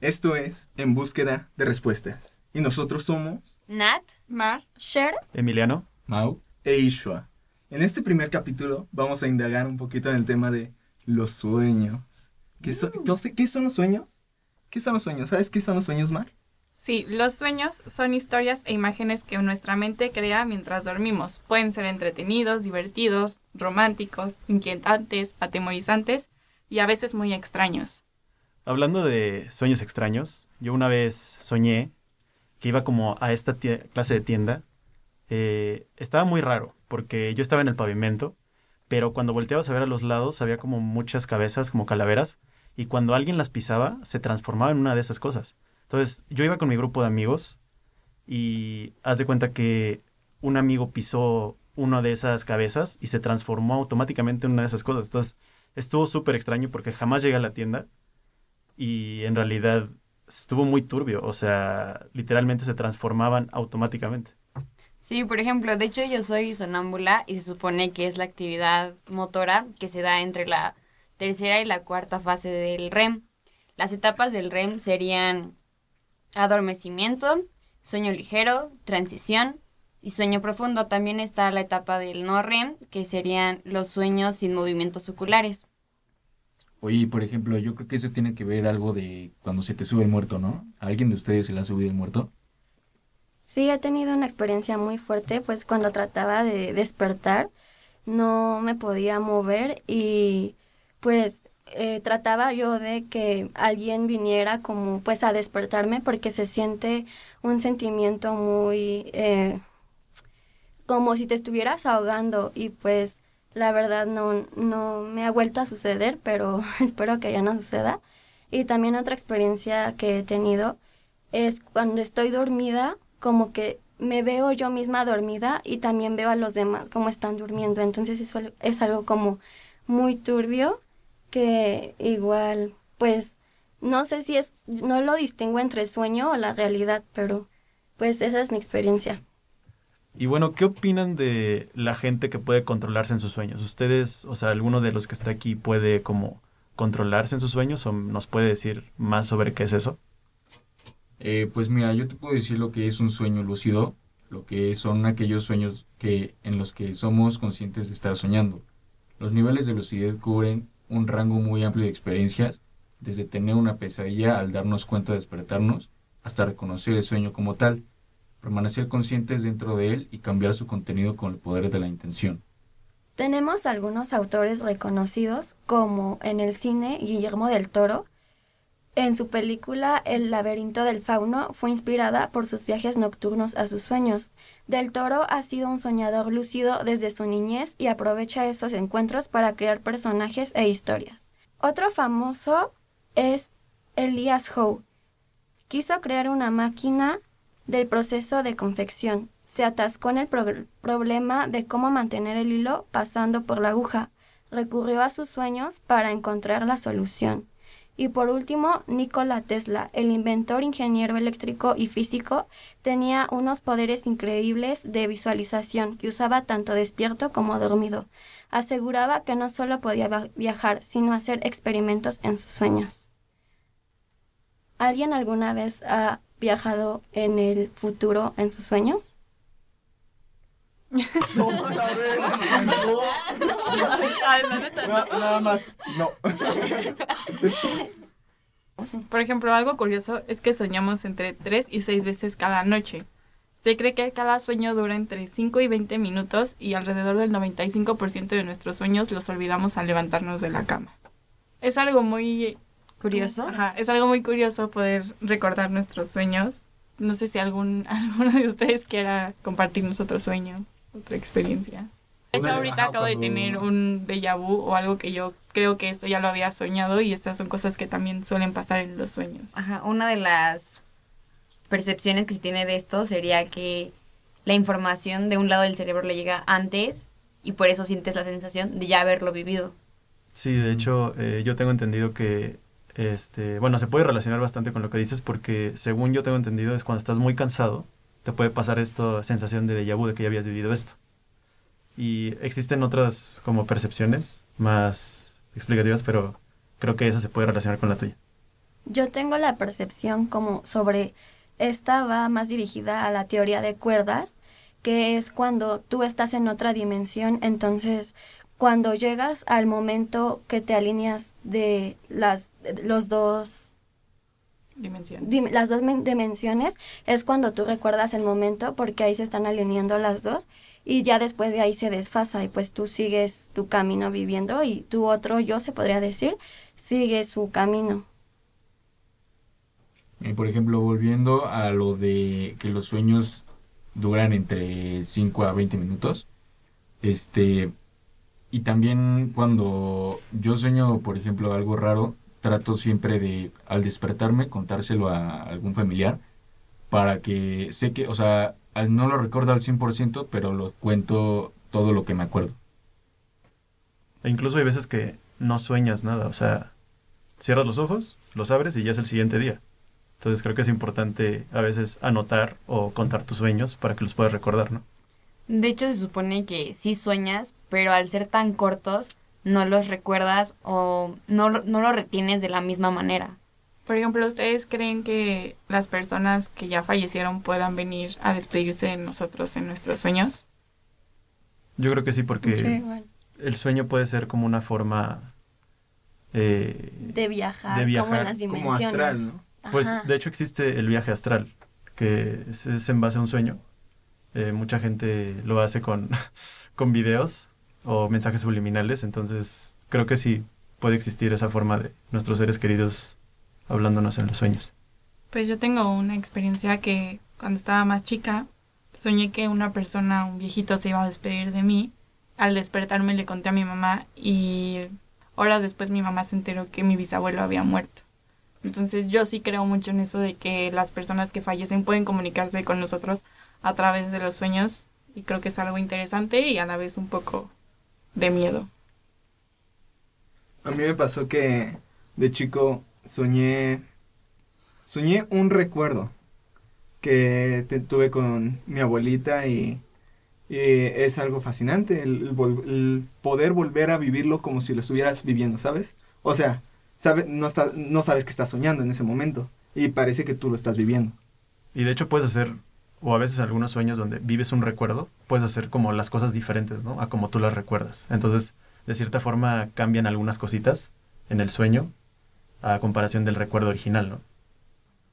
Esto es En Búsqueda de Respuestas. Y nosotros somos Nat, Mar, Cher, Emiliano. Mau. e Ishua. En este primer capítulo vamos a indagar un poquito en el tema de los sueños. ¿Qué, so- qué sé- qué son los sueños? ¿Qué son los sueños? ¿Sabes qué son los sueños, Mar? Sí, los sueños son historias e imágenes que nuestra mente crea mientras dormimos. Pueden ser entretenidos, divertidos, románticos, inquietantes, atemorizantes y a veces muy extraños. Hablando de sueños extraños, yo una vez soñé que iba como a esta clase de tienda. Eh, estaba muy raro, porque yo estaba en el pavimento, pero cuando volteabas a ver a los lados había como muchas cabezas, como calaveras, y cuando alguien las pisaba se transformaba en una de esas cosas. Entonces yo iba con mi grupo de amigos y haz de cuenta que un amigo pisó una de esas cabezas y se transformó automáticamente en una de esas cosas. Entonces estuvo súper extraño porque jamás llegué a la tienda y en realidad estuvo muy turbio, o sea, literalmente se transformaban automáticamente. Sí, por ejemplo, de hecho yo soy sonámbula y se supone que es la actividad motora que se da entre la tercera y la cuarta fase del REM. Las etapas del REM serían adormecimiento, sueño ligero, transición y sueño profundo. También está la etapa del no REM, que serían los sueños sin movimientos oculares. Oye, por ejemplo, yo creo que eso tiene que ver algo de cuando se te sube el muerto, ¿no? ¿A alguien de ustedes se le ha subido el muerto? Sí, he tenido una experiencia muy fuerte, pues cuando trataba de despertar no me podía mover y pues eh, trataba yo de que alguien viniera como pues a despertarme porque se siente un sentimiento muy eh, como si te estuvieras ahogando y pues la verdad no, no me ha vuelto a suceder, pero espero que ya no suceda. Y también otra experiencia que he tenido es cuando estoy dormida, como que me veo yo misma dormida y también veo a los demás como están durmiendo. Entonces eso es algo como muy turbio que igual, pues, no sé si es, no lo distingo entre sueño o la realidad, pero pues esa es mi experiencia. Y bueno, ¿qué opinan de la gente que puede controlarse en sus sueños? ¿Ustedes, o sea, alguno de los que está aquí puede como controlarse en sus sueños o nos puede decir más sobre qué es eso? Eh, pues mira, yo te puedo decir lo que es un sueño lúcido, lo que son aquellos sueños que, en los que somos conscientes de estar soñando. Los niveles de lucidez cubren un rango muy amplio de experiencias, desde tener una pesadilla al darnos cuenta de despertarnos, hasta reconocer el sueño como tal, permanecer conscientes dentro de él y cambiar su contenido con el poder de la intención. Tenemos algunos autores reconocidos, como en el cine Guillermo del Toro. En su película El laberinto del fauno fue inspirada por sus viajes nocturnos a sus sueños. Del Toro ha sido un soñador lúcido desde su niñez y aprovecha estos encuentros para crear personajes e historias. Otro famoso es Elias Howe. Quiso crear una máquina del proceso de confección. Se atascó en el pro- problema de cómo mantener el hilo pasando por la aguja. Recurrió a sus sueños para encontrar la solución. Y por último, Nikola Tesla, el inventor, ingeniero eléctrico y físico, tenía unos poderes increíbles de visualización que usaba tanto despierto como dormido. Aseguraba que no solo podía viajar, sino hacer experimentos en sus sueños. ¿Alguien alguna vez ha viajado en el futuro en sus sueños? Na- nada más, no. Por ejemplo, algo curioso es que soñamos entre 3 y 6 veces cada noche. Se cree que cada sueño dura entre 5 y 20 minutos y alrededor del 95% de nuestros sueños los olvidamos al levantarnos de la cama. Es algo muy Curioso. Ajá, es algo muy curioso poder recordar nuestros sueños. No sé si algún alguno de ustedes quiera compartirnos otro sueño, otra experiencia. De hecho, ahorita acabo de tener un déjà vu o algo que yo creo que esto ya lo había soñado y estas son cosas que también suelen pasar en los sueños. Ajá, una de las percepciones que se tiene de esto sería que la información de un lado del cerebro le llega antes y por eso sientes la sensación de ya haberlo vivido. Sí, de hecho, eh, yo tengo entendido que, este, bueno, se puede relacionar bastante con lo que dices porque según yo tengo entendido es cuando estás muy cansado, te puede pasar esta sensación de déjà vu, de que ya habías vivido esto. Y existen otras como percepciones más explicativas, pero creo que esa se puede relacionar con la tuya. Yo tengo la percepción como sobre esta va más dirigida a la teoría de cuerdas, que es cuando tú estás en otra dimensión, entonces cuando llegas al momento que te alineas de las los dos Dimensiones. dim- las dos men- dimensiones es cuando tú recuerdas el momento porque ahí se están alineando las dos y ya después de ahí se desfasa y pues tú sigues tu camino viviendo y tu otro yo se podría decir sigue su camino. Y por ejemplo, volviendo a lo de que los sueños duran entre 5 a 20 minutos, este, y también cuando yo sueño, por ejemplo, algo raro, trato siempre de, al despertarme, contárselo a algún familiar, para que sé que, o sea, no lo recuerdo al 100%, pero lo cuento todo lo que me acuerdo. E incluso hay veces que no sueñas nada, o sea, cierras los ojos, los abres y ya es el siguiente día. Entonces creo que es importante a veces anotar o contar tus sueños para que los puedas recordar, ¿no? De hecho, se supone que sí sueñas, pero al ser tan cortos, no los recuerdas o no, lo- no los retienes de la misma manera. Por ejemplo, ¿ustedes creen que las personas que ya fallecieron puedan venir a despedirse de nosotros en nuestros sueños? Yo creo que sí, porque Sí, bueno, el sueño puede ser como una forma... eh, de viajar, De como en las como dimensiones. astral, ¿no? Pues de hecho existe el viaje astral, que es, es en base a un sueño. Eh, mucha gente lo hace con, con videos o mensajes subliminales, entonces creo que sí puede existir esa forma de nuestros seres queridos hablándonos en los sueños. Pues yo tengo una experiencia que cuando estaba más chica soñé que una persona, un viejito, se iba a despedir de mí. Al despertarme le conté a mi mamá y horas después mi mamá se enteró que mi bisabuelo había muerto. Entonces yo sí creo mucho en eso de que las personas que fallecen pueden comunicarse con nosotros a través de los sueños y creo que es algo interesante y a la vez un poco de miedo. A mí me pasó que de chico soñé. Soñé un recuerdo que te- tuve con mi abuelita y, y es algo fascinante el, el poder volver a vivirlo como si lo estuvieras viviendo, ¿sabes? O sea, sabe, no, está, no sabes que estás soñando en ese momento y parece que tú lo estás viviendo. Y de hecho puedes hacer, o a veces algunos sueños donde vives un recuerdo, puedes hacer como las cosas diferentes, ¿no? A como tú las recuerdas. Entonces, de cierta forma cambian algunas cositas en el sueño a comparación del recuerdo original, ¿no?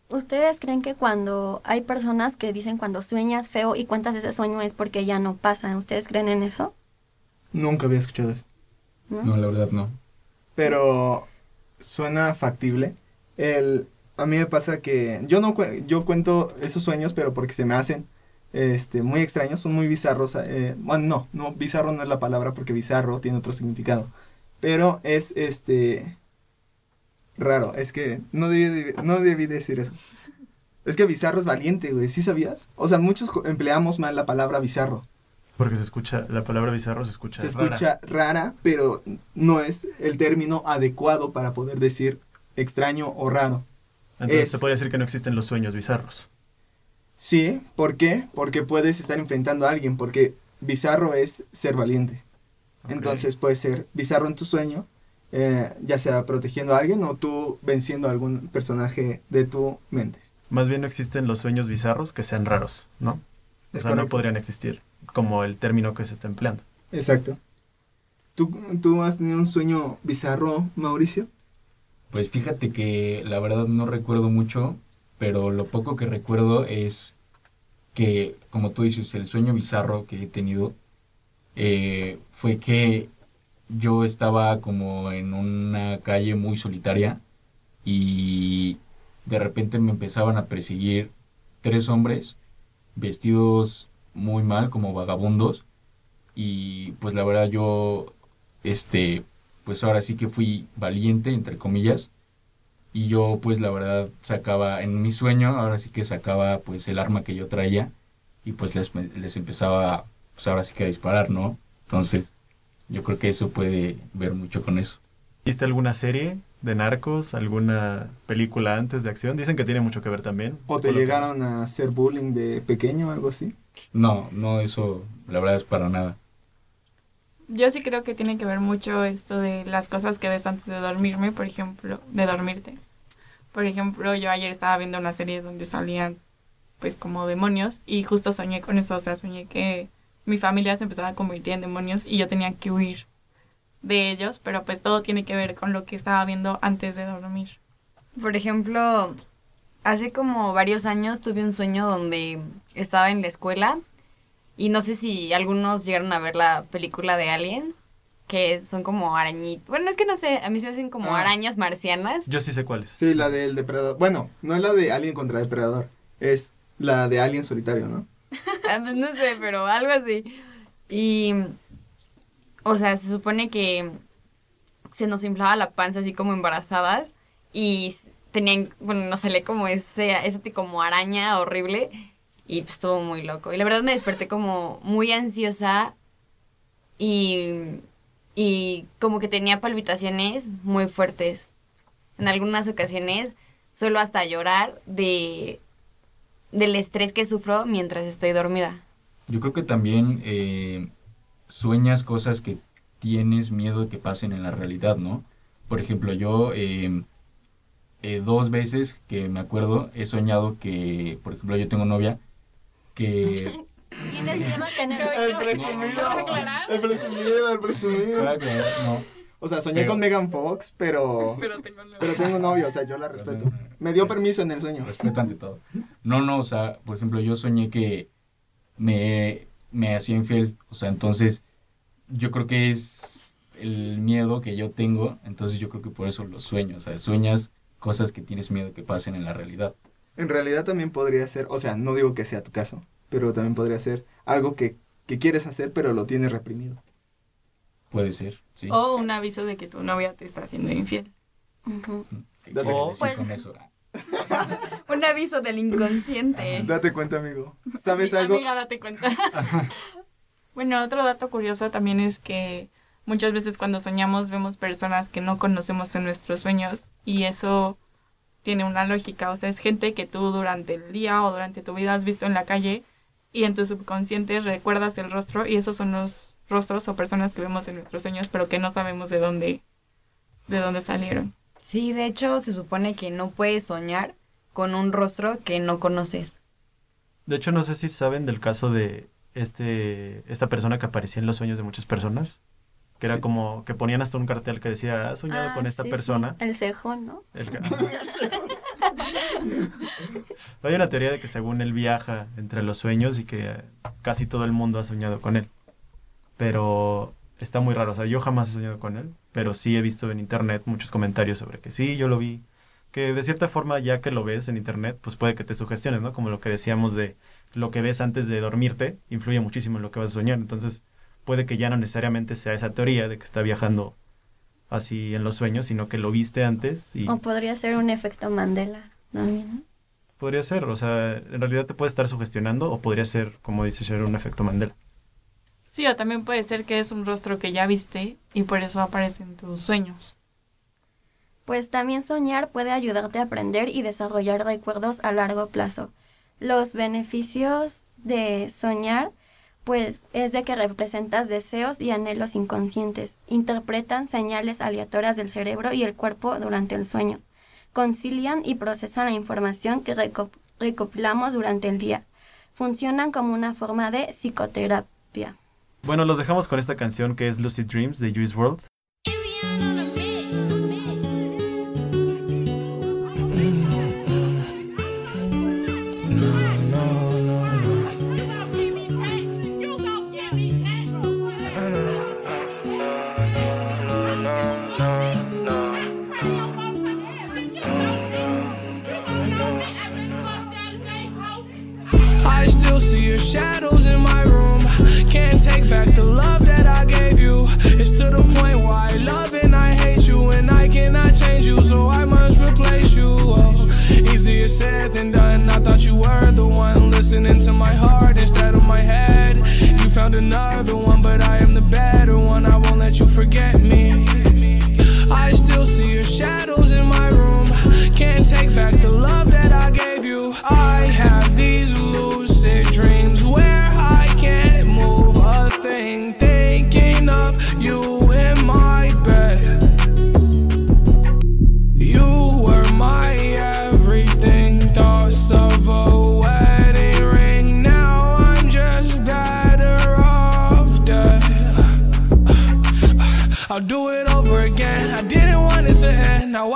¿Ustedes creen que cuando hay personas que dicen cuando sueñas feo y cuentas ese sueño es porque ya no pasa? ¿Ustedes creen en eso? Nunca había escuchado eso. ¿No? No, la verdad no. pero suena factible. El, a mí me pasa que yo no yo cuento esos sueños, pero porque se me hacen este, muy extraños, son muy bizarros. eh, bueno, no, no, bizarro no es la palabra porque bizarro tiene otro significado. Pero es este raro, es que no debí, de- no debí decir eso. Es que bizarro es valiente, güey, ¿sí sabías? O sea, muchos empleamos mal la palabra bizarro. Porque se escucha, la palabra bizarro se escucha Se rara. escucha rara, pero no es el término adecuado para poder decir extraño o raro. Entonces es- se podría decir que no existen los sueños bizarros. Sí, ¿por qué? Porque puedes estar enfrentando a alguien, porque bizarro es ser valiente. Entonces puede ser bizarro en tu sueño, eh, ya sea protegiendo a alguien o tú venciendo a algún personaje de tu mente. Más bien no existen los sueños bizarros que sean raros, ¿no? O Es sea, no podrían existir, como el término que se está empleando. Exacto. ¿Tú, ¿Tú has tenido un sueño bizarro, Mauricio? Pues fíjate que la verdad no recuerdo mucho, pero lo poco que recuerdo es que, como tú dices, el sueño bizarro que he tenido eh, fue que yo estaba como en una calle muy solitaria y de repente me empezaban a perseguir tres hombres vestidos muy mal, como vagabundos, y pues la verdad yo, este, pues ahora sí que fui valiente, entre comillas, y yo pues la verdad sacaba, en mi sueño, ahora sí que sacaba pues el arma que yo traía, y pues les, les empezaba, pues ahora sí que a disparar, ¿no? Entonces, yo creo que eso puede ver mucho con eso. ¿Viste alguna serie de narcos, alguna película antes de acción? Dicen que tiene mucho que ver también. ¿O te que- llegaron a hacer bullying de pequeño o algo así? No, no, eso la verdad es para nada. Yo sí creo que tiene que ver mucho esto de las cosas que ves antes de dormirme, por ejemplo, de dormirte. Por ejemplo, yo ayer estaba viendo una serie donde salían pues como demonios y justo soñé con eso, o sea, soñé que mi familia se empezaba a convertir en demonios y yo tenía que huir de ellos, pero pues todo tiene que ver con lo que estaba viendo antes de dormir. Por ejemplo, hace como varios años tuve un sueño donde estaba en la escuela y no sé si algunos llegaron a ver la película de Alien, que son como arañitas. Bueno, es que no sé, a mí se me hacen como Ah. arañas marcianas. Yo sí sé cuál es. Sí, la del depredador. Bueno, no es la de Alien contra Depredador. Es la de Alien solitario, ¿no? Ah, pues no sé, pero algo así. Y, o sea, se supone que se nos inflaba la panza así como embarazadas y tenían, bueno, nos salía como ese, ese tipo como araña horrible y pues estuvo muy loco. Y la verdad me desperté como muy ansiosa y, y como que tenía palpitaciones muy fuertes. En algunas ocasiones suelo hasta llorar de del estrés que sufro mientras estoy dormida. Yo creo que también eh, sueñas cosas que tienes miedo que pasen en la realidad, ¿no? Por ejemplo, yo eh, eh, dos veces que me acuerdo he soñado que, por ejemplo, yo tengo novia que... Tienes miedo a tener El presumido, el presumido, el presumido. no, O sea, soñé Pero- con Megan Fox, pero, Pero tengo pero tengo novio, o sea, yo la respeto. Me dio permiso en el sueño. respeto ante todo. No, no, o sea, por ejemplo, yo soñé que me, me hacía infiel, o sea, entonces yo creo que es el miedo que yo tengo, entonces yo creo que por eso lo sueño, o sea, sueñas cosas que tienes miedo que pasen en la realidad. En realidad también podría ser, o sea, no digo que sea tu caso, pero también podría ser algo que, que quieres hacer, pero lo tienes reprimido. Puede ser, sí. O un aviso de que tu novia te está haciendo infiel. ¿Qué Date- decir Pues- con eso? Un aviso del inconsciente. Date cuenta, amigo. ¿Sabes algo? Amiga, date cuenta. bueno, otro dato curioso también es que muchas veces cuando soñamos vemos personas que no conocemos en nuestros sueños y eso tiene una lógica. O sea, es gente que tú durante el día o durante tu vida has visto en la calle y en tu subconsciente recuerdas el rostro y esos son los rostros o personas que vemos en nuestros sueños pero que no sabemos de dónde, de dónde salieron. Sí, de hecho se supone que no puedes soñar con un rostro que no conoces. De hecho, no sé si saben del caso de este esta persona que aparecía en los sueños de muchas personas. Que era Sí. como que ponían hasta un cartel que decía, has soñado Ah, con esta sí, sí. persona. El cejón, ¿no? El Hay una teoría de que según él viaja entre los sueños y que casi todo el mundo ha soñado con él. Pero está muy raro. O sea, yo jamás he soñado con él, pero sí he visto en internet muchos comentarios sobre que sí, yo lo vi. Que de cierta forma, ya que lo ves en internet, pues puede que te sugestiones, ¿no? Como lo que decíamos de lo que ves antes de dormirte, influye muchísimo en lo que vas a soñar. Entonces, puede que ya no necesariamente sea esa teoría de que está viajando así en los sueños, sino que lo viste antes y... O podría ser un efecto Mandela también, ¿no? Podría ser, o sea, en realidad te puede estar sugestionando o podría ser, como dice Cher, un efecto Mandela. Sí, o también puede ser que es un rostro que ya viste y por eso aparece en tus sueños. Pues también soñar puede ayudarte a aprender y desarrollar recuerdos a largo plazo. Los beneficios de soñar, pues es de que representas deseos y anhelos inconscientes, interpretan señales aleatorias del cerebro y el cuerpo durante el sueño, concilian y procesan la información que reco- recopilamos durante el día, funcionan como una forma de psicoterapia. Bueno, los dejamos con esta canción que es Lucid Dreams de Juice World.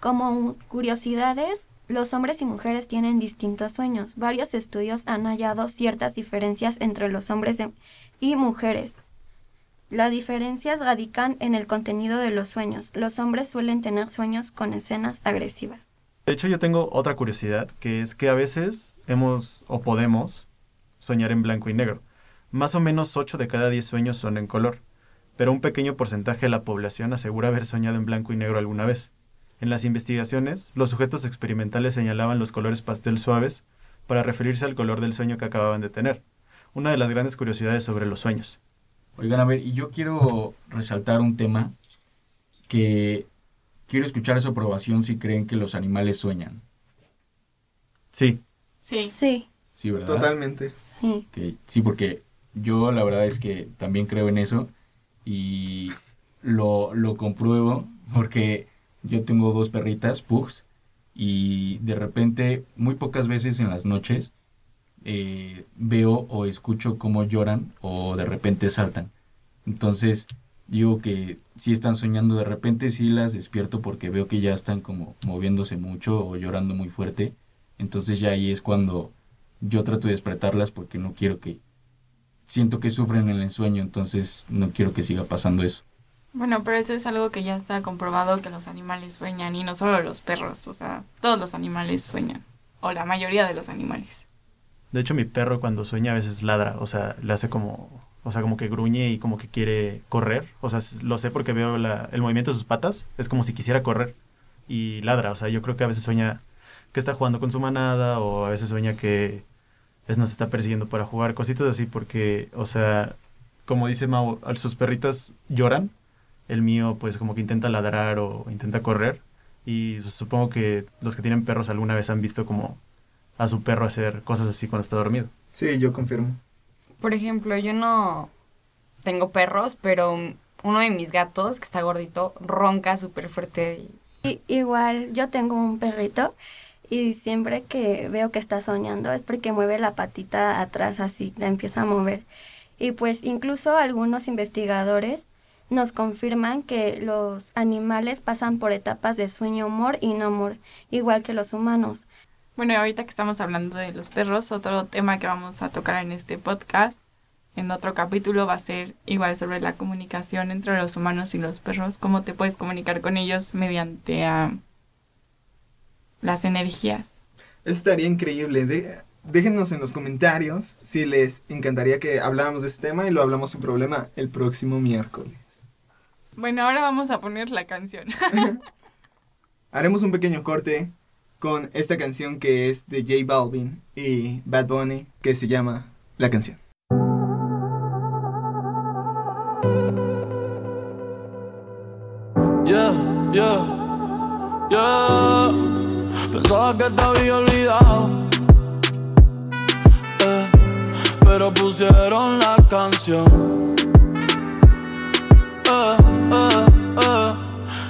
Como curiosidades, los hombres y mujeres tienen distintos sueños. Varios estudios han hallado ciertas diferencias entre los hombres y mujeres. Las diferencias radican en el contenido de los sueños. Los hombres suelen tener sueños con escenas agresivas. De hecho, yo tengo otra curiosidad, que es que a veces hemos o podemos soñar en blanco y negro. Más o menos 8 de cada 10 sueños son en color, pero un pequeño porcentaje de la población asegura haber soñado en blanco y negro alguna vez. En las investigaciones, los sujetos experimentales señalaban los colores pastel suaves para referirse al color del sueño que acababan de tener. Una de las grandes curiosidades sobre los sueños. Oigan, a ver, y yo quiero resaltar un tema que quiero escuchar su aprobación si creen que los animales sueñan. Sí, Sí. Sí, Sí, ¿verdad? Totalmente. sí. Que- sí, porque yo la verdad es que también creo en eso y lo, lo compruebo porque yo tengo dos perritas, pugs, y de repente, muy pocas veces en las noches, eh, veo o escucho cómo lloran o de repente saltan. Entonces, digo que si están soñando de repente, sí las despierto porque veo que ya están como moviéndose mucho o llorando muy fuerte. Entonces ya ahí es cuando yo trato de despertarlas porque no quiero que... Siento que sufren en el sueño, entonces no quiero que siga pasando eso. Bueno, pero eso es algo que ya está comprobado que los animales sueñan y no solo los perros, o sea, todos los animales sueñan, o la mayoría de los animales. De hecho, mi perro cuando sueña a veces ladra, o sea, le hace como, o sea, como que gruñe y como que quiere correr. O sea, lo sé porque veo la- el movimiento de sus patas, es como si quisiera correr y ladra. O sea, yo creo que a veces sueña que está jugando con su manada o a veces sueña que es, nos está persiguiendo para jugar, cositas así porque, o sea, como dice Mau, sus perritas lloran, el mío pues como que intenta ladrar o intenta correr y pues, supongo que los que tienen perros alguna vez han visto como a su perro hacer cosas así cuando está dormido. Sí, yo confirmo. Por ejemplo, yo no tengo perros, pero uno de mis gatos, que está gordito, ronca súper fuerte. I- igual yo tengo un perrito y siempre que veo que está soñando es porque mueve la patita atrás así, la empieza a mover. Y pues incluso algunos investigadores nos confirman que los animales pasan por etapas de sueño humor y no humor, igual que los humanos. Bueno, y ahorita que estamos hablando de los perros, otro tema que vamos a tocar en este podcast, en otro capítulo, va a ser igual sobre la comunicación entre los humanos y los perros, cómo te puedes comunicar con ellos mediante ah, las energías. Eso estaría increíble. De- déjenos en los comentarios si les encantaría que habláramos de este tema y lo hablamos sin problema el próximo miércoles. Bueno, ahora vamos a poner la canción. Haremos un pequeño corte con esta canción que es de J Balvin y Bad Bunny que se llama La canción. Yeah, yeah, yeah. Pensaba que te había olvidado. Eh, pero pusieron la canción.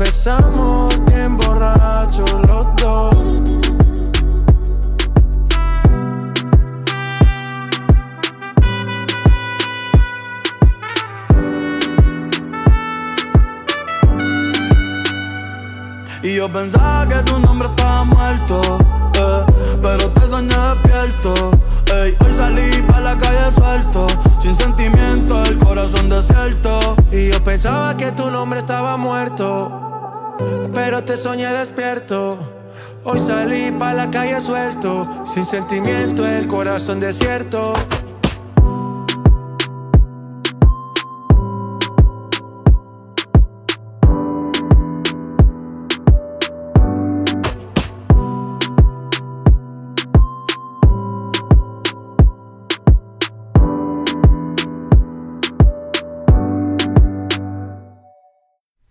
besamos bien borrachos los dos. Y yo pensaba que tu nombre estaba muerto, eh, pero te soñé despierto. Ey, hoy salí pa' la calle suelto, sin sentimiento, el corazón desierto. Y yo pensaba que tu nombre estaba muerto pero te soñé despierto. Hoy salí pa' la calle suelto, sin sentimiento, el corazón desierto.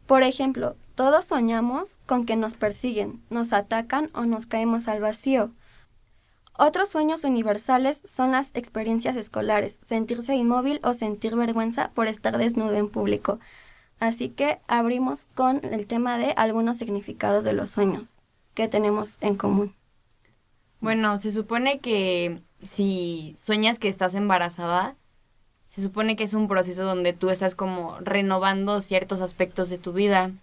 Por ejemplo, todos soñamos con que nos persiguen, nos atacan o nos caemos al vacío. Otros sueños universales son las experiencias escolares, sentirse inmóvil o sentir vergüenza por estar desnudo en público. Así que abrimos con el tema de algunos significados de los sueños que tenemos en común. Bueno, se supone que si sueñas que estás embarazada, se supone que es un proceso donde tú estás como renovando ciertos aspectos de tu vida.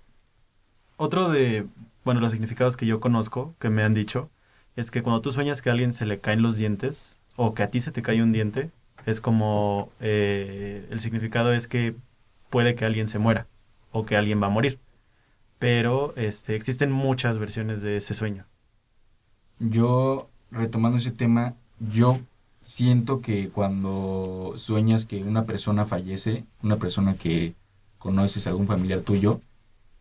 Otro de, bueno, los significados que yo conozco, que me han dicho, es que cuando tú sueñas que a alguien se le caen los dientes o que a ti se te cae un diente, es como eh, el significado es que puede que alguien se muera o que alguien va a morir. Pero este, existen muchas versiones de ese sueño. Yo, retomando ese tema, yo siento que cuando sueñas que una persona fallece, una persona que conoces, algún familiar tuyo,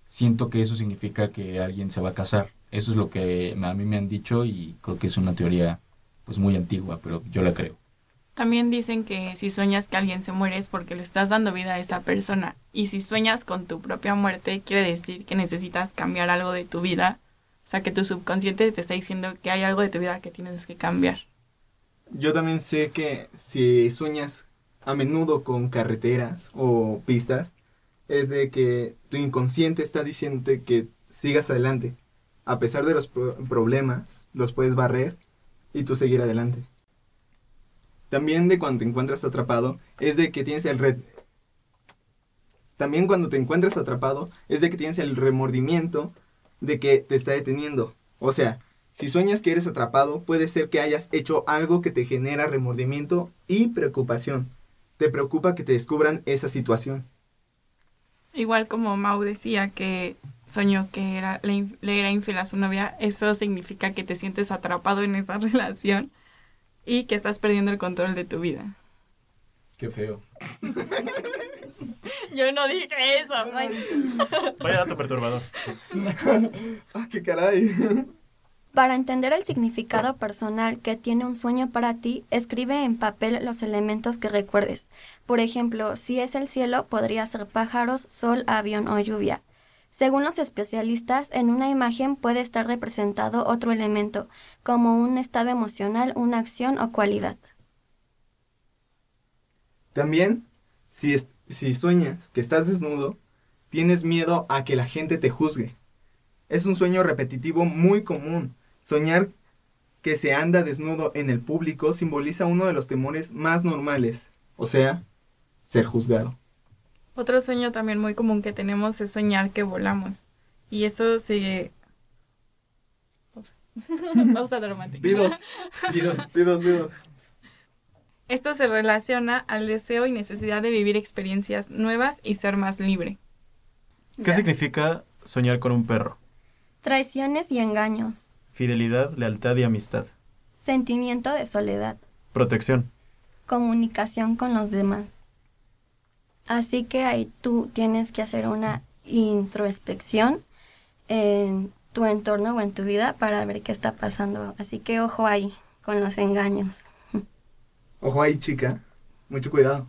siento que eso significa que alguien se va a casar. Eso es lo que a mí me han dicho y creo que es una teoría pues muy antigua, pero yo la creo. También dicen que si sueñas que alguien se muere es porque le estás dando vida a esa persona. Y si sueñas con tu propia muerte, quiere decir que necesitas cambiar algo de tu vida. O sea, que tu subconsciente te está diciendo que hay algo de tu vida que tienes que cambiar. Yo también sé que si sueñas a menudo con carreteras o pistas, es de que tu inconsciente está diciéndote que sigas adelante. A pesar de los pro- problemas, los puedes barrer y tú seguir adelante. También de cuando te encuentras atrapado, es de que tienes el red. También cuando te encuentras atrapado, es de que tienes el remordimiento de que te está deteniendo. O sea, si sueñas que eres atrapado, puede ser que hayas hecho algo que te genera remordimiento y preocupación. Te preocupa que te descubran esa situación. Igual como Mau decía que soñó que era, le, le era infiel a su novia, eso significa que te sientes atrapado en esa relación y que estás perdiendo el control de tu vida. Qué feo. Yo no dije eso. Vaya dato perturbador. ¡Ah, qué caray! Para entender el significado personal que tiene un sueño para ti, escribe en papel los elementos que recuerdes. Por ejemplo, si es el cielo, podría ser pájaros, sol, avión o lluvia. Según los especialistas, en una imagen puede estar representado otro elemento, como un estado emocional, una acción o cualidad. También, si, si sueñas que estás desnudo, tienes miedo a que la gente te juzgue. Es un sueño repetitivo muy común. Soñar que se anda desnudo en el público simboliza uno de los temores más normales, o sea, ser juzgado. Otro sueño también muy común que tenemos es soñar que volamos. Y eso se... Pausa dramática. Pidos, pidos, pidos, pidos. Esto se relaciona al deseo y necesidad de vivir experiencias nuevas y ser más libre. ¿Qué significa soñar con un perro? Traiciones y engaños. Fidelidad, lealtad y amistad. Sentimiento de soledad. Protección. Comunicación con los demás. Así que ahí tú tienes que hacer una introspección en tu entorno o en tu vida para ver qué está pasando. Así que ojo ahí con los engaños. Ojo ahí, chica. Mucho cuidado.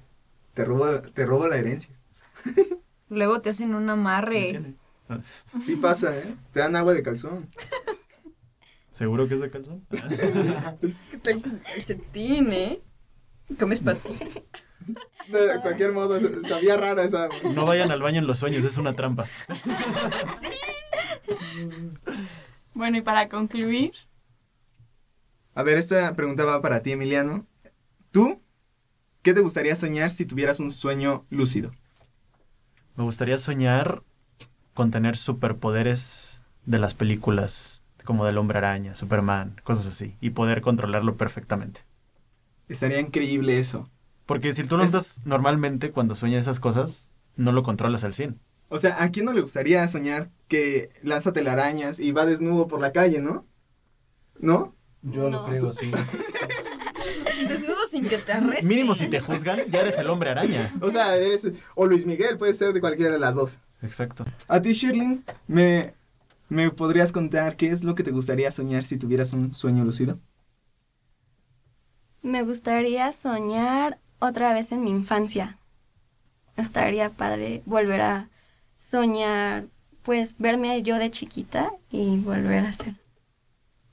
Te robo, te robo la herencia. Luego te hacen un amarre. Sí pasa, ¿eh? Te dan agua de calzón. ¿Seguro que es de calzón? El calcetín, ¿eh? Comes patín. De cualquier modo, sabía rara esa. No vayan al baño en los sueños, es una trampa. Bueno, y para concluir, A ver, esta pregunta va para ti, Emiliano. ¿Tú qué te gustaría soñar si tuvieras un sueño lúcido? Me gustaría soñar con tener superpoderes de las películas como del hombre araña, Superman, cosas así, y poder controlarlo perfectamente. Estaría increíble eso. Porque si tú no Es- estás normalmente cuando sueñas esas cosas, no lo controlas al 100. O sea, ¿a quién no le gustaría soñar que lanza telarañas y va desnudo por la calle, no? ¿No? Yo No. lo creo, sí. Desnudo sin que te arresten. Mínimo si te juzgan, ya eres el hombre araña. O sea, eres... O Luis Miguel, puede ser de cualquiera de las dos. Exacto. A ti, Shirley, ¿me, ¿me podrías contar qué es lo que te gustaría soñar si tuvieras un sueño lúcido? Me gustaría soñar otra vez en mi infancia. Estaría padre volver a soñar, pues verme yo de chiquita y volver a ser.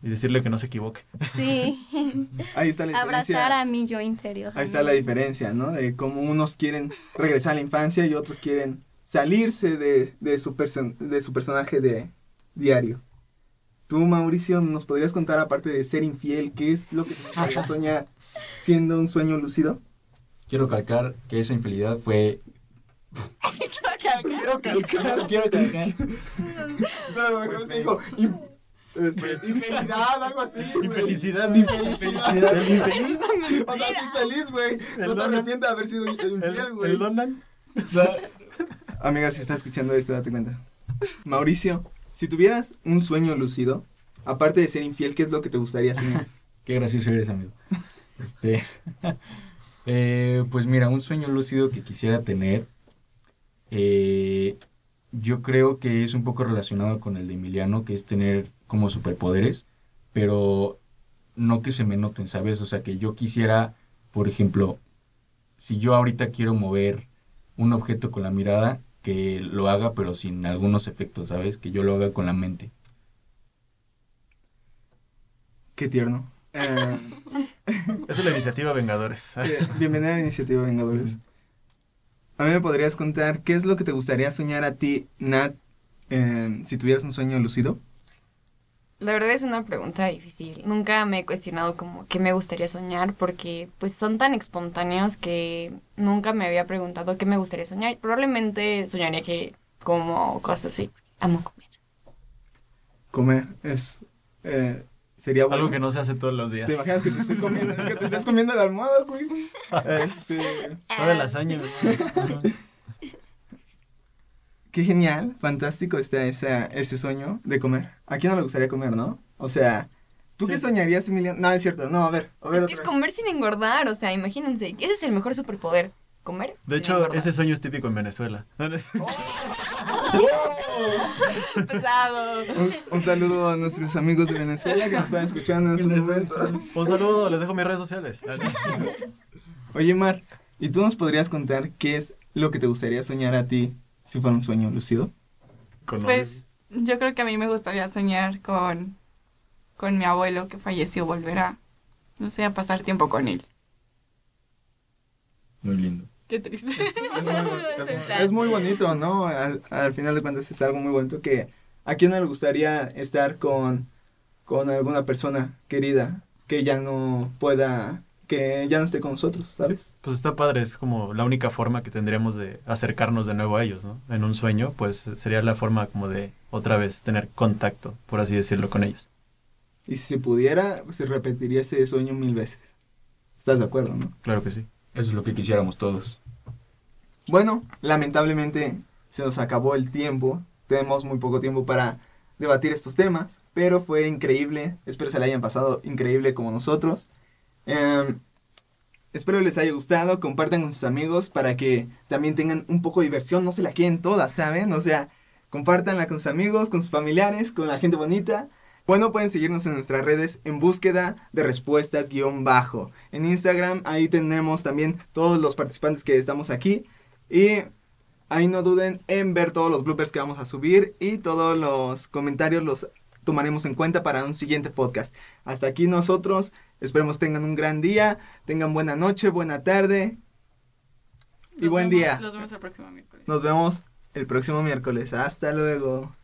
Y decirle que no se equivoque. Sí, Ahí está la diferencia. abrazar a mi yo interior. Ahí está la diferencia, ¿no? De cómo unos quieren regresar a la infancia y otros quieren salirse de, de, su, perso- de su personaje de diario. Tú, Mauricio, ¿nos podrías contar, aparte de ser infiel, qué es lo que te soñar siendo un sueño lúcido? Quiero calcar que esa infidelidad fue... Quiero calcar. Quiero calcar. No, lo mejor es que dijo este, infidelidad, algo así. güey. Infelicidad, infelicidad. O sea, sí es feliz, güey. No se arrepiente de haber sido infiel, El, güey. el. Amiga, si estás escuchando esto, date cuenta. Mauricio, si tuvieras un sueño lúcido, aparte de ser infiel, ¿qué es lo que te gustaría soñar? Qué gracioso eres, amigo. Este, eh, pues mira, un sueño lúcido que quisiera tener, eh, yo creo que es un poco relacionado con el de Emiliano, que es tener como superpoderes, pero no que se me noten, ¿sabes? O sea, que yo quisiera, por ejemplo, si yo ahorita quiero mover un objeto con la mirada, que lo haga, pero sin algunos efectos, ¿sabes? Que yo lo haga con la mente. Qué tierno. Eh, Esa es la iniciativa Vengadores. bienvenida a la iniciativa Vengadores. A mí me podrías contar qué es lo que te gustaría soñar a ti, Nat, eh, si tuvieras un sueño lúcido. La verdad es una pregunta difícil. Nunca me he cuestionado como qué me gustaría soñar porque pues son tan espontáneos que nunca me había preguntado qué me gustaría soñar. Probablemente soñaría que como cosas así. Amo comer. Comer es. eh, sería bueno. Algo que no se hace todos los días. ¿Te imaginas que te estés comiendo, que te estés comiendo la almohada, güey? Este. Sabe lasaña. Qué genial, fantástico está esa, ese sueño de comer. ¿A quién no le gustaría comer, no? O sea, ¿tú qué soñarías, Emiliano? No, es cierto, no, a ver, a ver. Es que es vez. comer sin engordar, o sea, imagínense. Ese es el mejor superpoder. Comer. De sin hecho, engordar. ese sueño es típico en Venezuela. pesado. Un, un saludo a nuestros amigos de Venezuela que nos están escuchando en estos momentos. Un saludo, les dejo mis redes sociales. Oye, Mar, ¿y tú nos podrías contar qué es lo que te gustaría soñar a ti si fuera un sueño lúcido? Con Pues yo creo que a mí me gustaría soñar con, con mi abuelo que falleció, volver a, no sé, a pasar tiempo con él. Muy lindo. Qué triste. Es muy, es- es muy bonito, ¿no? Al, al final de cuentas es algo muy bonito que a quién no le gustaría estar con, con alguna persona querida que ya no pueda, que ya no esté con nosotros, ¿sabes? Pues está padre, es como la única forma que tendríamos de acercarnos de nuevo a ellos, ¿no? En un sueño, pues sería la forma como de otra vez tener contacto, por así decirlo, con ellos. Y si se pudiera, se repetiría ese sueño mil veces. ¿Estás de acuerdo, no? Claro que sí. Eso es lo que quisiéramos todos. Bueno, lamentablemente se nos acabó el tiempo. Tenemos muy poco tiempo para debatir estos temas, pero fue increíble. Espero se la hayan pasado increíble como nosotros. Em, espero les haya gustado. Compartan con sus amigos para que también tengan un poco de diversión. No se la queden todas, ¿saben? O sea, compartanla con sus amigos, con sus familiares, con la gente bonita. Bueno, pueden seguirnos en nuestras redes en búsqueda de respuestas guion bajo. En Instagram ahí tenemos también todos los participantes que estamos aquí. Y ahí no duden en ver todos los bloopers que vamos a subir y todos los comentarios los tomaremos en cuenta para un siguiente podcast. Hasta aquí nosotros. Esperemos tengan un gran día, tengan buena noche, buena tarde y buen vemos- día. Nos vemos el próximo miércoles. Nos vemos el próximo miércoles. Hasta luego.